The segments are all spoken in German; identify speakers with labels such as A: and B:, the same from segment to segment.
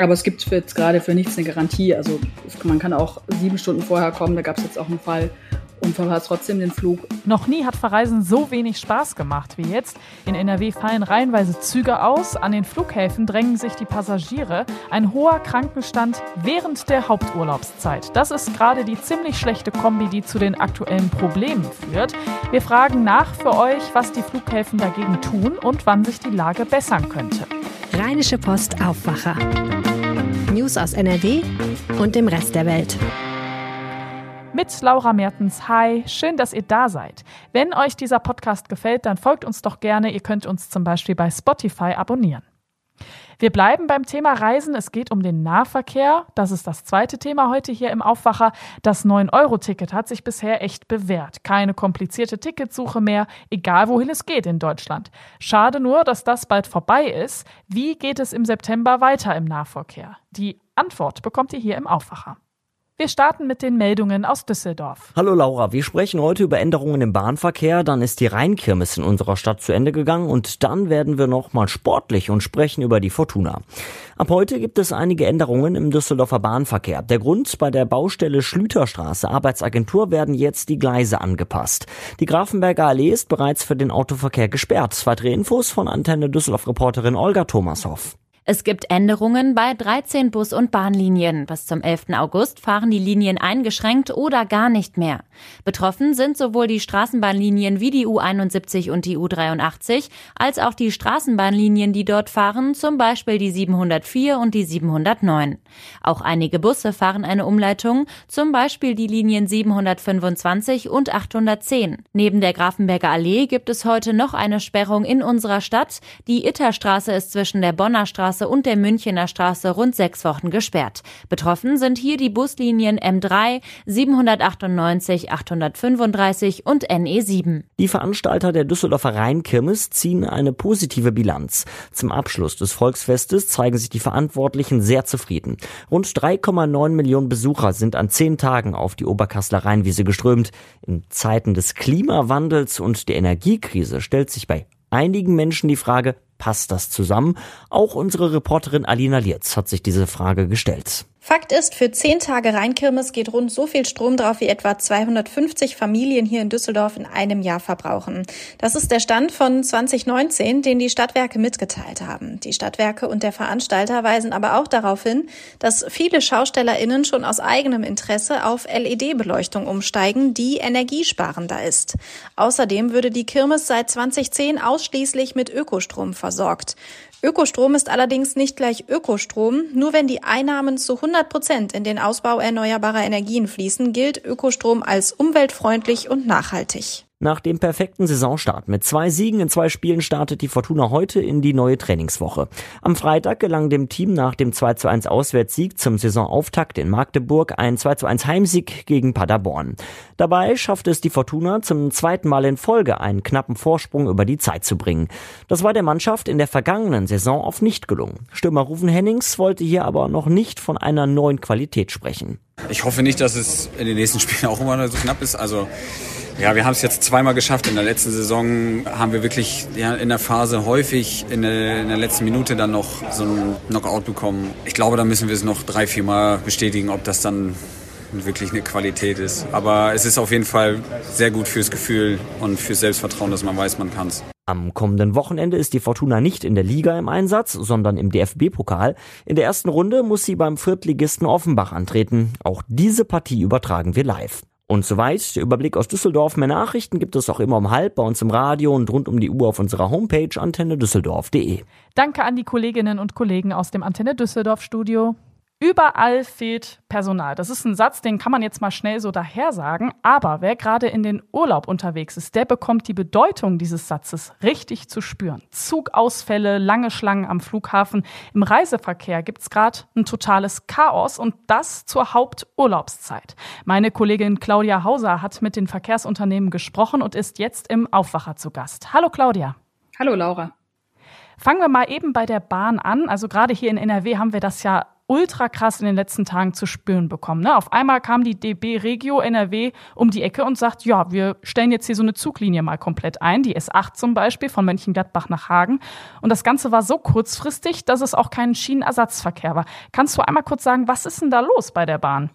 A: Aber es gibt jetzt gerade für nichts eine Garantie. Also man kann auch sieben Stunden vorher kommen. Da gab es jetzt auch einen Fall und verpasst trotzdem den Flug.
B: Noch nie hat Verreisen so wenig Spaß gemacht wie jetzt. In NRW fallen reihenweise Züge aus. An den Flughäfen drängen sich die Passagiere. Ein hoher Krankenstand während der Haupturlaubszeit. Das ist gerade die ziemlich schlechte Kombi, die zu den aktuellen Problemen führt. Wir fragen nach für euch, was die Flughäfen dagegen tun und wann sich die Lage bessern könnte.
C: Rheinische Post Aufwacher. News aus NRW und dem Rest der Welt.
B: Mit Laura Mertens. Hi, schön, dass ihr da seid. Wenn euch dieser Podcast gefällt, dann folgt uns doch gerne. Ihr könnt uns zum Beispiel bei Spotify abonnieren. Wir bleiben beim Thema Reisen. Es geht um den Nahverkehr. Das ist das zweite Thema heute hier im Aufwacher. Das 9-Euro-Ticket hat sich bisher echt bewährt. Keine komplizierte Ticketsuche mehr, egal wohin es geht in Deutschland. Schade nur, dass das bald vorbei ist. Wie geht es im September weiter im Nahverkehr? Die Antwort bekommt ihr hier im Aufwacher. Wir starten mit den Meldungen aus Düsseldorf.
D: Hallo Laura, wir sprechen heute über Änderungen im Bahnverkehr. Dann ist die Rheinkirmes in unserer Stadt zu Ende gegangen und dann werden wir noch mal sportlich und sprechen über die Fortuna. Ab heute gibt es einige Änderungen im Düsseldorfer Bahnverkehr. Der Grund bei der Baustelle Schlüterstraße Arbeitsagentur werden jetzt die Gleise angepasst. Die Grafenberger Allee ist bereits für den Autoverkehr gesperrt. Weitere Infos von Antenne Düsseldorf Reporterin Olga Thomashoff.
E: Es gibt Änderungen bei 13 Bus- und Bahnlinien. Bis zum 11. August fahren die Linien eingeschränkt oder gar nicht mehr. Betroffen sind sowohl die Straßenbahnlinien wie die U71 und die U83, als auch die Straßenbahnlinien, die dort fahren, zum Beispiel die 704 und die 709. Auch einige Busse fahren eine Umleitung, zum Beispiel die Linien 725 und 810. Neben der Grafenberger Allee gibt es heute noch eine Sperrung in unserer Stadt. Die Itterstraße ist zwischen der Bonner Straße Straße und der Münchener Straße rund sechs Wochen gesperrt. Betroffen sind hier die Buslinien M3, 798, 835 und NE7.
D: Die Veranstalter der Düsseldorfer Rheinkirmes ziehen eine positive Bilanz. Zum Abschluss des Volksfestes zeigen sich die Verantwortlichen sehr zufrieden. Rund 3,9 Millionen Besucher sind an zehn Tagen auf die Oberkassler Rheinwiese geströmt. In Zeiten des Klimawandels und der Energiekrise stellt sich bei einigen Menschen die Frage, passt das zusammen? Auch unsere Reporterin Alina Lietz hat sich diese Frage gestellt.
F: Fakt ist, für zehn Tage Rheinkirmes geht rund so viel Strom drauf, wie etwa 250 Familien hier in Düsseldorf in einem Jahr verbrauchen. Das ist der Stand von 2019, den die Stadtwerke mitgeteilt haben. Die Stadtwerke und der Veranstalter weisen aber auch darauf hin, dass viele SchaustellerInnen schon aus eigenem Interesse auf LED-Beleuchtung umsteigen, die energiesparender ist. Außerdem würde die Kirmes seit 2010 ausschließlich mit Ökostrom versorgt. Ökostrom ist allerdings nicht gleich Ökostrom. Nur wenn die Einnahmen zu 100 Prozent in den Ausbau erneuerbarer Energien fließen, gilt Ökostrom als umweltfreundlich und nachhaltig.
D: Nach dem perfekten Saisonstart mit zwei Siegen in zwei Spielen startet die Fortuna heute in die neue Trainingswoche. Am Freitag gelang dem Team nach dem 2 zu 1 Auswärtssieg zum Saisonauftakt in Magdeburg ein 2 zu 1 Heimsieg gegen Paderborn. Dabei schaffte es die Fortuna zum zweiten Mal in Folge einen knappen Vorsprung über die Zeit zu bringen. Das war der Mannschaft in der vergangenen Saison oft nicht gelungen. Stürmer Rufen Hennings wollte hier aber noch nicht von einer neuen Qualität sprechen.
G: Ich hoffe nicht, dass es in den nächsten Spielen auch immer so knapp ist. Also ja, wir haben es jetzt zweimal geschafft. In der letzten Saison haben wir wirklich ja, in der Phase häufig in der, in der letzten Minute dann noch so einen Knockout bekommen. Ich glaube, da müssen wir es noch drei, vier Mal bestätigen, ob das dann wirklich eine Qualität ist. Aber es ist auf jeden Fall sehr gut fürs Gefühl und fürs Selbstvertrauen, dass man weiß, man kann es.
D: Am kommenden Wochenende ist die Fortuna nicht in der Liga im Einsatz, sondern im DFB-Pokal. In der ersten Runde muss sie beim Viertligisten Offenbach antreten. Auch diese Partie übertragen wir live. Und soweit der Überblick aus Düsseldorf. Mehr Nachrichten gibt es auch immer um halb bei uns im Radio und rund um die Uhr auf unserer Homepage antennedüsseldorf.de.
B: Danke an die Kolleginnen und Kollegen aus dem Antenne Düsseldorf Studio. Überall fehlt Personal. Das ist ein Satz, den kann man jetzt mal schnell so daher sagen. Aber wer gerade in den Urlaub unterwegs ist, der bekommt die Bedeutung dieses Satzes richtig zu spüren. Zugausfälle, lange Schlangen am Flughafen. Im Reiseverkehr gibt's gerade ein totales Chaos und das zur Haupturlaubszeit. Meine Kollegin Claudia Hauser hat mit den Verkehrsunternehmen gesprochen und ist jetzt im Aufwacher zu Gast. Hallo Claudia.
A: Hallo Laura.
B: Fangen wir mal eben bei der Bahn an. Also gerade hier in NRW haben wir das ja ultra krass in den letzten Tagen zu spüren bekommen. Ne? Auf einmal kam die DB Regio NRW um die Ecke und sagt, ja, wir stellen jetzt hier so eine Zuglinie mal komplett ein, die S8 zum Beispiel von Mönchengladbach nach Hagen. Und das Ganze war so kurzfristig, dass es auch kein Schienenersatzverkehr war. Kannst du einmal kurz sagen, was ist denn da los bei der Bahn?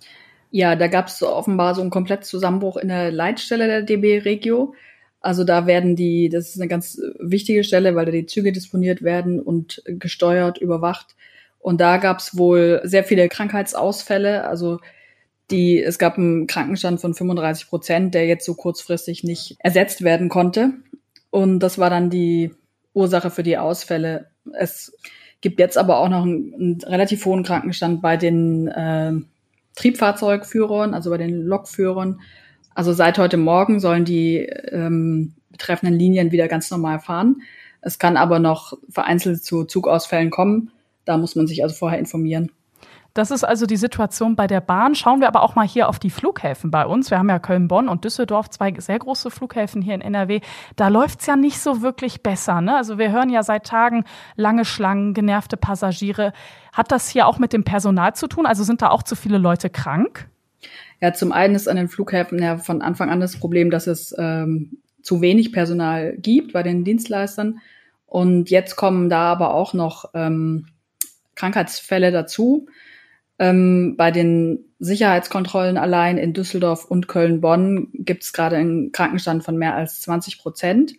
A: Ja, da gab es offenbar so einen kompletten Zusammenbruch in der Leitstelle der DB Regio. Also da werden die, das ist eine ganz wichtige Stelle, weil da die Züge disponiert werden und gesteuert, überwacht. Und da gab es wohl sehr viele Krankheitsausfälle. Also die, es gab einen Krankenstand von 35 Prozent, der jetzt so kurzfristig nicht ersetzt werden konnte. Und das war dann die Ursache für die Ausfälle. Es gibt jetzt aber auch noch einen, einen relativ hohen Krankenstand bei den äh, Triebfahrzeugführern, also bei den Lokführern. Also seit heute Morgen sollen die ähm, betreffenden Linien wieder ganz normal fahren. Es kann aber noch vereinzelt zu Zugausfällen kommen. Da muss man sich also vorher informieren.
B: Das ist also die Situation bei der Bahn. Schauen wir aber auch mal hier auf die Flughäfen bei uns. Wir haben ja Köln, Bonn und Düsseldorf, zwei sehr große Flughäfen hier in NRW. Da läuft's ja nicht so wirklich besser. Ne? Also wir hören ja seit Tagen lange Schlangen, genervte Passagiere. Hat das hier auch mit dem Personal zu tun? Also sind da auch zu viele Leute krank?
A: Ja, zum einen ist an den Flughäfen ja von Anfang an das Problem, dass es ähm, zu wenig Personal gibt bei den Dienstleistern. Und jetzt kommen da aber auch noch ähm, Krankheitsfälle dazu. Ähm, bei den Sicherheitskontrollen allein in Düsseldorf und Köln-Bonn gibt es gerade einen Krankenstand von mehr als 20 Prozent.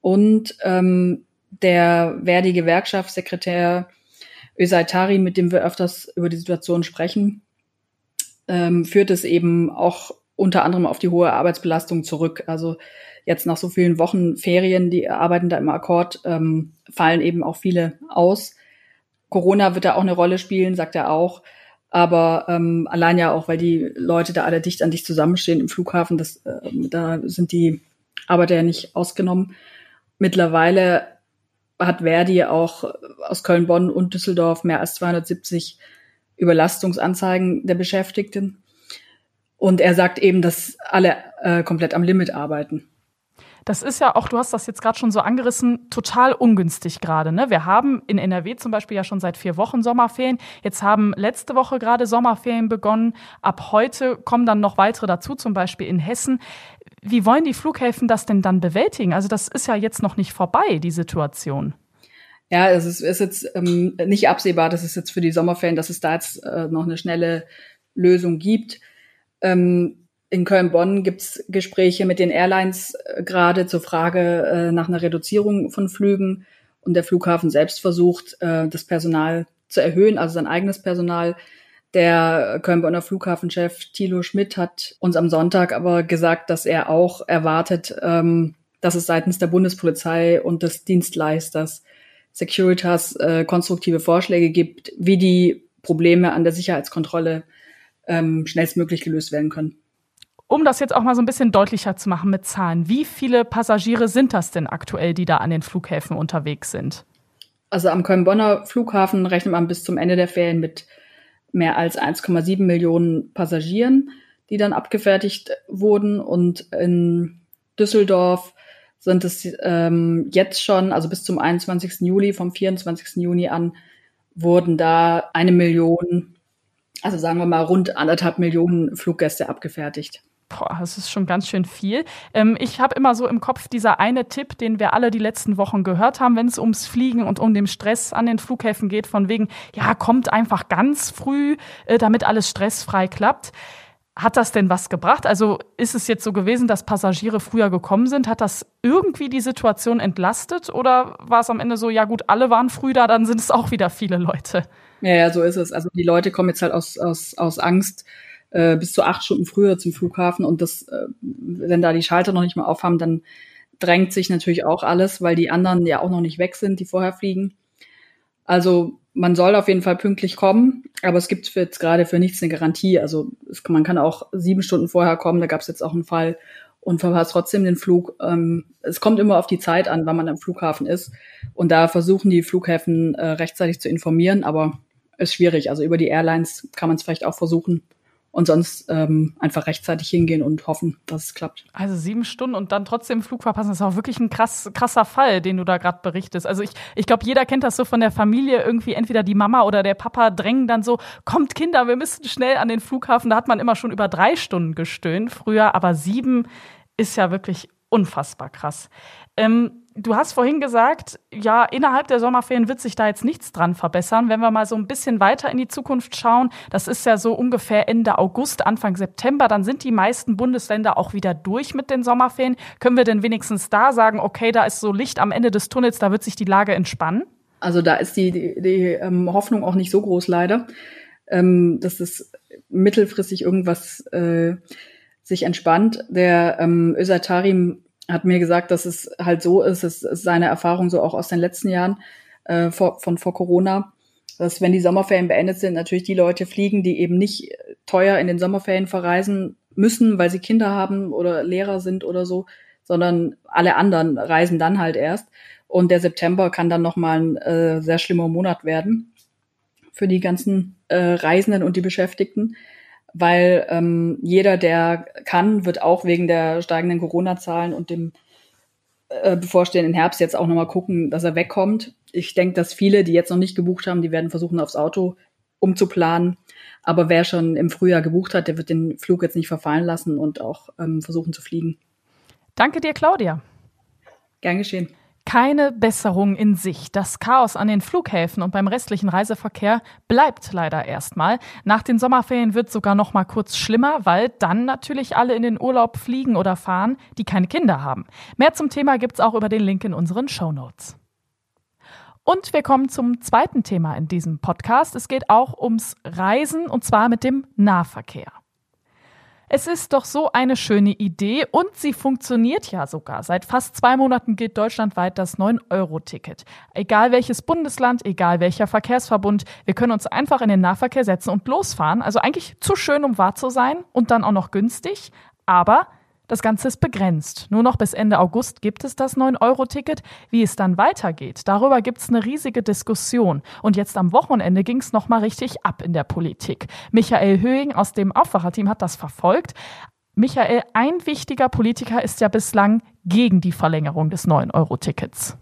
A: Und ähm, der Verdi-Gewerkschaftssekretär Ösaitari, mit dem wir öfters über die Situation sprechen, ähm, führt es eben auch unter anderem auf die hohe Arbeitsbelastung zurück. Also jetzt nach so vielen Wochen Ferien, die arbeiten da im Akkord, ähm, fallen eben auch viele aus. Corona wird da auch eine Rolle spielen, sagt er auch. Aber ähm, allein ja auch, weil die Leute da alle dicht an dich zusammenstehen im Flughafen, das, äh, da sind die Arbeiter ja nicht ausgenommen. Mittlerweile hat Verdi auch aus Köln, Bonn und Düsseldorf mehr als 270 Überlastungsanzeigen der Beschäftigten. Und er sagt eben, dass alle äh, komplett am Limit arbeiten.
B: Das ist ja auch, du hast das jetzt gerade schon so angerissen, total ungünstig gerade. Ne? Wir haben in NRW zum Beispiel ja schon seit vier Wochen Sommerferien. Jetzt haben letzte Woche gerade Sommerferien begonnen. Ab heute kommen dann noch weitere dazu, zum Beispiel in Hessen. Wie wollen die Flughäfen das denn dann bewältigen? Also das ist ja jetzt noch nicht vorbei, die Situation.
A: Ja, es ist, ist jetzt ähm, nicht absehbar, dass es jetzt für die Sommerferien, dass es da jetzt äh, noch eine schnelle Lösung gibt. Ähm, in Köln-Bonn gibt es Gespräche mit den Airlines äh, gerade zur Frage äh, nach einer Reduzierung von Flügen. Und der Flughafen selbst versucht, äh, das Personal zu erhöhen, also sein eigenes Personal. Der Köln-Bonner Flughafenchef Thilo Schmidt hat uns am Sonntag aber gesagt, dass er auch erwartet, ähm, dass es seitens der Bundespolizei und des Dienstleisters Securitas äh, konstruktive Vorschläge gibt, wie die Probleme an der Sicherheitskontrolle ähm, schnellstmöglich gelöst werden können.
B: Um das jetzt auch mal so ein bisschen deutlicher zu machen mit Zahlen, wie viele Passagiere sind das denn aktuell, die da an den Flughäfen unterwegs sind?
A: Also am Köln-Bonner Flughafen rechnet man bis zum Ende der Ferien mit mehr als 1,7 Millionen Passagieren, die dann abgefertigt wurden. Und in Düsseldorf sind es ähm, jetzt schon, also bis zum 21. Juli, vom 24. Juni an, wurden da eine Million, also sagen wir mal rund anderthalb Millionen Fluggäste abgefertigt.
B: Boah, das ist schon ganz schön viel. Ähm, ich habe immer so im Kopf dieser eine Tipp, den wir alle die letzten Wochen gehört haben, wenn es ums Fliegen und um den Stress an den Flughäfen geht, von wegen, ja, kommt einfach ganz früh, äh, damit alles stressfrei klappt. Hat das denn was gebracht? Also ist es jetzt so gewesen, dass Passagiere früher gekommen sind? Hat das irgendwie die Situation entlastet? Oder war es am Ende so, ja gut, alle waren früh da, dann sind es auch wieder viele Leute?
A: Ja, ja, so ist es. Also die Leute kommen jetzt halt aus, aus, aus Angst, äh, bis zu acht Stunden früher zum Flughafen und das, äh, wenn da die Schalter noch nicht mal aufhaben, dann drängt sich natürlich auch alles, weil die anderen ja auch noch nicht weg sind, die vorher fliegen. Also man soll auf jeden Fall pünktlich kommen, aber es gibt jetzt gerade für nichts eine Garantie. Also es, man kann auch sieben Stunden vorher kommen, da gab es jetzt auch einen Fall und verpasst trotzdem den Flug. Ähm, es kommt immer auf die Zeit an, wann man am Flughafen ist. Und da versuchen die Flughäfen äh, rechtzeitig zu informieren, aber ist schwierig. Also über die Airlines kann man es vielleicht auch versuchen und sonst ähm, einfach rechtzeitig hingehen und hoffen, dass es klappt.
B: Also sieben Stunden und dann trotzdem Flug verpassen, das ist auch wirklich ein krass, krasser Fall, den du da gerade berichtest. Also ich, ich glaube, jeder kennt das so von der Familie, irgendwie entweder die Mama oder der Papa drängen dann so, kommt Kinder, wir müssen schnell an den Flughafen. Da hat man immer schon über drei Stunden gestöhnt früher, aber sieben ist ja wirklich unfassbar krass. Ähm, Du hast vorhin gesagt, ja, innerhalb der Sommerferien wird sich da jetzt nichts dran verbessern. Wenn wir mal so ein bisschen weiter in die Zukunft schauen, das ist ja so ungefähr Ende August, Anfang September, dann sind die meisten Bundesländer auch wieder durch mit den Sommerferien. Können wir denn wenigstens da sagen, okay, da ist so Licht am Ende des Tunnels, da wird sich die Lage entspannen?
A: Also da ist die, die, die ähm, Hoffnung auch nicht so groß, leider, ähm, dass es mittelfristig irgendwas äh, sich entspannt. Der ähm, Ösatarim hat mir gesagt, dass es halt so ist, es ist seine Erfahrung so auch aus den letzten Jahren äh, vor, von vor Corona, dass wenn die Sommerferien beendet sind, natürlich die Leute fliegen, die eben nicht teuer in den Sommerferien verreisen müssen, weil sie Kinder haben oder Lehrer sind oder so, sondern alle anderen reisen dann halt erst. Und der September kann dann nochmal ein äh, sehr schlimmer Monat werden für die ganzen äh, Reisenden und die Beschäftigten weil ähm, jeder, der kann, wird auch wegen der steigenden Corona-Zahlen und dem äh, bevorstehenden Herbst jetzt auch nochmal gucken, dass er wegkommt. Ich denke, dass viele, die jetzt noch nicht gebucht haben, die werden versuchen, aufs Auto umzuplanen. Aber wer schon im Frühjahr gebucht hat, der wird den Flug jetzt nicht verfallen lassen und auch ähm, versuchen zu fliegen.
B: Danke dir, Claudia.
A: Gern geschehen
B: keine Besserung in sich. Das Chaos an den Flughäfen und beim restlichen Reiseverkehr bleibt leider erstmal. Nach den Sommerferien wird sogar noch mal kurz schlimmer, weil dann natürlich alle in den Urlaub fliegen oder fahren, die keine Kinder haben. Mehr zum Thema gibt's auch über den Link in unseren Show Notes. Und wir kommen zum zweiten Thema in diesem Podcast. Es geht auch ums Reisen und zwar mit dem Nahverkehr. Es ist doch so eine schöne Idee und sie funktioniert ja sogar. Seit fast zwei Monaten gilt deutschlandweit das 9-Euro-Ticket. Egal welches Bundesland, egal welcher Verkehrsverbund, wir können uns einfach in den Nahverkehr setzen und losfahren. Also eigentlich zu schön, um wahr zu sein und dann auch noch günstig. Aber das Ganze ist begrenzt. Nur noch bis Ende August gibt es das 9-Euro-Ticket. Wie es dann weitergeht, darüber gibt es eine riesige Diskussion. Und jetzt am Wochenende ging es nochmal richtig ab in der Politik. Michael Höhing aus dem Aufwacherteam hat das verfolgt. Michael, ein wichtiger Politiker ist ja bislang gegen die Verlängerung des 9-Euro-Tickets.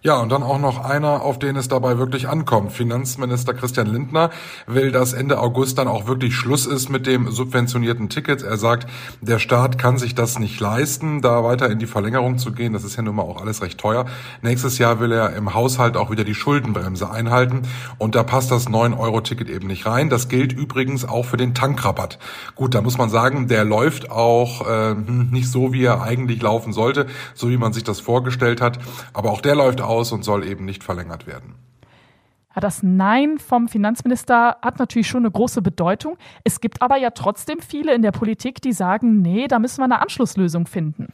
H: Ja, und dann auch noch einer, auf den es dabei wirklich ankommt. Finanzminister Christian Lindner will, dass Ende August dann auch wirklich Schluss ist mit dem subventionierten Ticket. Er sagt, der Staat kann sich das nicht leisten, da weiter in die Verlängerung zu gehen. Das ist ja nun mal auch alles recht teuer. Nächstes Jahr will er im Haushalt auch wieder die Schuldenbremse einhalten. Und da passt das 9-Euro-Ticket eben nicht rein. Das gilt übrigens auch für den Tankrabatt. Gut, da muss man sagen, der läuft auch äh, nicht so, wie er eigentlich laufen sollte, so wie man sich das vorgestellt hat. Aber auch der läuft aus und soll eben nicht verlängert werden.
B: Ja, das Nein vom Finanzminister hat natürlich schon eine große Bedeutung. Es gibt aber ja trotzdem viele in der Politik, die sagen, nee, da müssen wir eine Anschlusslösung finden.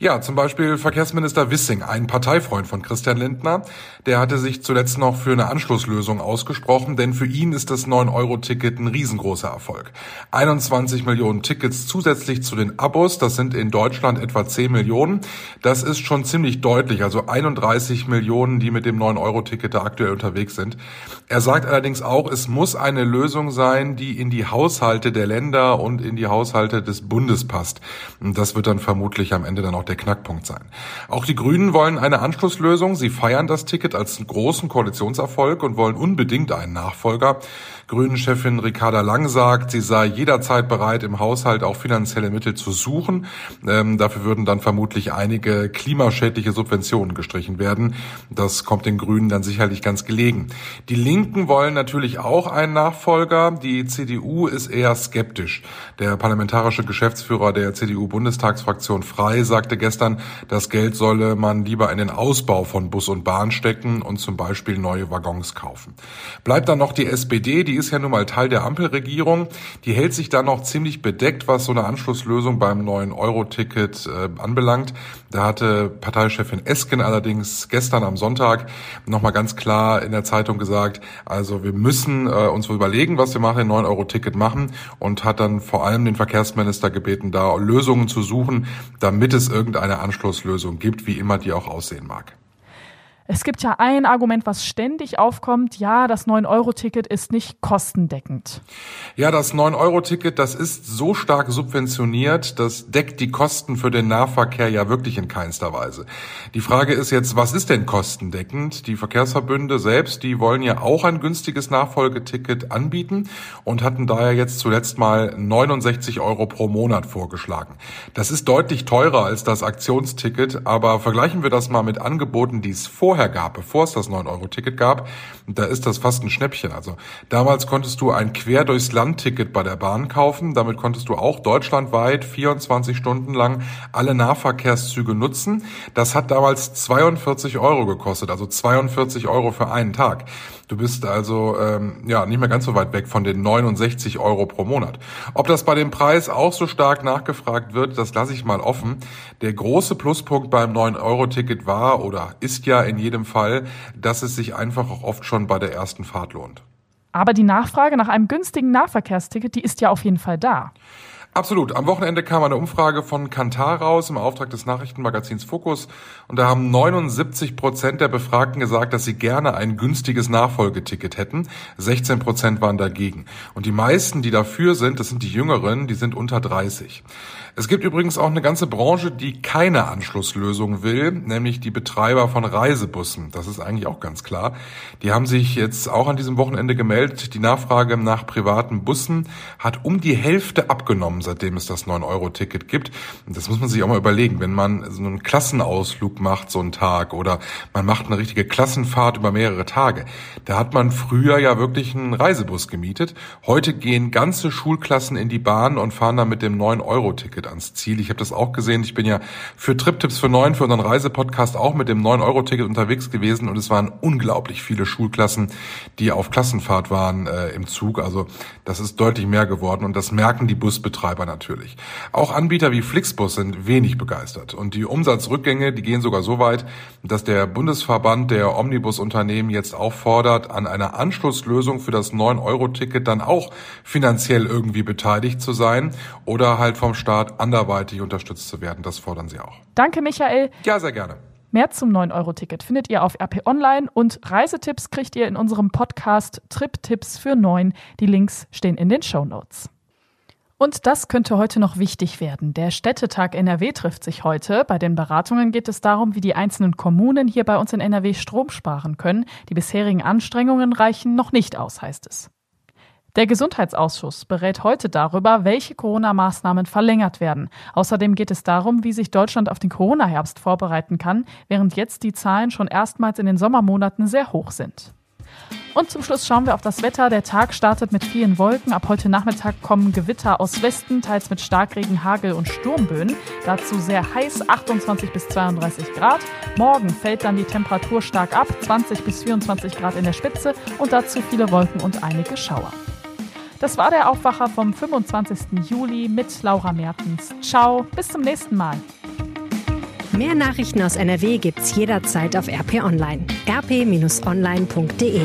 H: Ja, zum Beispiel Verkehrsminister Wissing, ein Parteifreund von Christian Lindner, der hatte sich zuletzt noch für eine Anschlusslösung ausgesprochen, denn für ihn ist das 9-Euro-Ticket ein riesengroßer Erfolg. 21 Millionen Tickets zusätzlich zu den Abos, das sind in Deutschland etwa 10 Millionen. Das ist schon ziemlich deutlich, also 31 Millionen, die mit dem 9-Euro-Ticket da aktuell unterwegs sind. Er sagt allerdings auch, es muss eine Lösung sein, die in die Haushalte der Länder und in die Haushalte des Bundes passt. Und das wird dann vermutlich am Ende dann auch der Knackpunkt sein. Auch die Grünen wollen eine Anschlusslösung. Sie feiern das Ticket als großen Koalitionserfolg und wollen unbedingt einen Nachfolger. Grünen-Chefin Ricarda Lang sagt, sie sei jederzeit bereit, im Haushalt auch finanzielle Mittel zu suchen. Ähm, dafür würden dann vermutlich einige klimaschädliche Subventionen gestrichen werden. Das kommt den Grünen dann sicherlich ganz gelegen. Die Linken wollen natürlich auch einen Nachfolger. Die CDU ist eher skeptisch. Der parlamentarische Geschäftsführer der CDU-Bundestagsfraktion Frei sagte gestern, das Geld solle man lieber in den Ausbau von Bus und Bahn stecken und zum Beispiel neue Waggons kaufen. Bleibt dann noch die SPD, die ist ja nun mal Teil der Ampelregierung. Die hält sich da noch ziemlich bedeckt, was so eine Anschlusslösung beim neuen Euro-Ticket äh, anbelangt. Da hatte Parteichefin Esken allerdings gestern am Sonntag nochmal ganz klar in der Zeitung gesagt, also wir müssen äh, uns überlegen, was wir machen, ein 9-Euro-Ticket machen und hat dann vor allem den Verkehrsminister gebeten, da Lösungen zu suchen, damit es irgendeine Anschlusslösung gibt, wie immer die auch aussehen mag.
B: Es gibt ja ein Argument, was ständig aufkommt. Ja, das 9-Euro-Ticket ist nicht kostendeckend.
H: Ja, das 9-Euro-Ticket, das ist so stark subventioniert, das deckt die Kosten für den Nahverkehr ja wirklich in keinster Weise. Die Frage ist jetzt, was ist denn kostendeckend? Die Verkehrsverbünde selbst, die wollen ja auch ein günstiges Nachfolgeticket anbieten und hatten daher jetzt zuletzt mal 69 Euro pro Monat vorgeschlagen. Das ist deutlich teurer als das Aktionsticket, aber vergleichen wir das mal mit Angeboten, die es vorher vorher gab, bevor es das 9-Euro-Ticket gab, da ist das fast ein Schnäppchen. Also damals konntest du ein Quer durchs Land-Ticket bei der Bahn kaufen. Damit konntest du auch deutschlandweit 24 Stunden lang alle Nahverkehrszüge nutzen. Das hat damals 42 Euro gekostet, also 42 Euro für einen Tag. Du bist also ähm, ja nicht mehr ganz so weit weg von den 69 Euro pro Monat. Ob das bei dem Preis auch so stark nachgefragt wird, das lasse ich mal offen. Der große Pluspunkt beim 9-Euro-Ticket war oder ist ja in jedem Fall, dass es sich einfach auch oft schon bei der ersten Fahrt lohnt.
B: Aber die Nachfrage nach einem günstigen Nahverkehrsticket, die ist ja auf jeden Fall da.
H: Absolut. Am Wochenende kam eine Umfrage von Kantar raus im Auftrag des Nachrichtenmagazins Focus und da haben 79 Prozent der Befragten gesagt, dass sie gerne ein günstiges Nachfolgeticket hätten. 16 Prozent waren dagegen. Und die meisten, die dafür sind, das sind die Jüngeren, die sind unter 30. Es gibt übrigens auch eine ganze Branche, die keine Anschlusslösung will, nämlich die Betreiber von Reisebussen. Das ist eigentlich auch ganz klar. Die haben sich jetzt auch an diesem Wochenende gemeldet. Die Nachfrage nach privaten Bussen hat um die Hälfte abgenommen, seitdem es das 9-Euro-Ticket gibt. Das muss man sich auch mal überlegen, wenn man so einen Klassenausflug macht, so einen Tag, oder man macht eine richtige Klassenfahrt über mehrere Tage. Da hat man früher ja wirklich einen Reisebus gemietet. Heute gehen ganze Schulklassen in die Bahn und fahren dann mit dem 9-Euro-Ticket ans Ziel. Ich habe das auch gesehen. Ich bin ja für Trip-Tipps für neun, für unseren Reisepodcast auch mit dem 9-Euro-Ticket unterwegs gewesen und es waren unglaublich viele Schulklassen, die auf Klassenfahrt waren äh, im Zug. Also das ist deutlich mehr geworden und das merken die Busbetreiber natürlich. Auch Anbieter wie Flixbus sind wenig begeistert und die Umsatzrückgänge, die gehen sogar so weit, dass der Bundesverband der Omnibusunternehmen jetzt auffordert, an einer Anschlusslösung für das 9-Euro-Ticket dann auch finanziell irgendwie beteiligt zu sein oder halt vom Staat anderweitig unterstützt zu werden. Das fordern sie auch.
B: Danke, Michael.
H: Ja, sehr gerne.
B: Mehr zum 9-Euro-Ticket findet ihr auf RP Online und Reisetipps kriegt ihr in unserem Podcast Trip-Tipps für 9. Die Links stehen in den Show Notes. Und das könnte heute noch wichtig werden. Der Städtetag NRW trifft sich heute. Bei den Beratungen geht es darum, wie die einzelnen Kommunen hier bei uns in NRW Strom sparen können. Die bisherigen Anstrengungen reichen noch nicht aus, heißt es. Der Gesundheitsausschuss berät heute darüber, welche Corona-Maßnahmen verlängert werden. Außerdem geht es darum, wie sich Deutschland auf den Corona-Herbst vorbereiten kann, während jetzt die Zahlen schon erstmals in den Sommermonaten sehr hoch sind. Und zum Schluss schauen wir auf das Wetter. Der Tag startet mit vielen Wolken. Ab heute Nachmittag kommen Gewitter aus Westen, teils mit Starkregen, Hagel und Sturmböen. Dazu sehr heiß, 28 bis 32 Grad. Morgen fällt dann die Temperatur stark ab, 20 bis 24 Grad in der Spitze und dazu viele Wolken und einige Schauer. Das war der Aufwacher vom 25. Juli mit Laura Mertens. Ciao, bis zum nächsten Mal.
C: Mehr Nachrichten aus NRW gibt's jederzeit auf RP Online. rp-online.de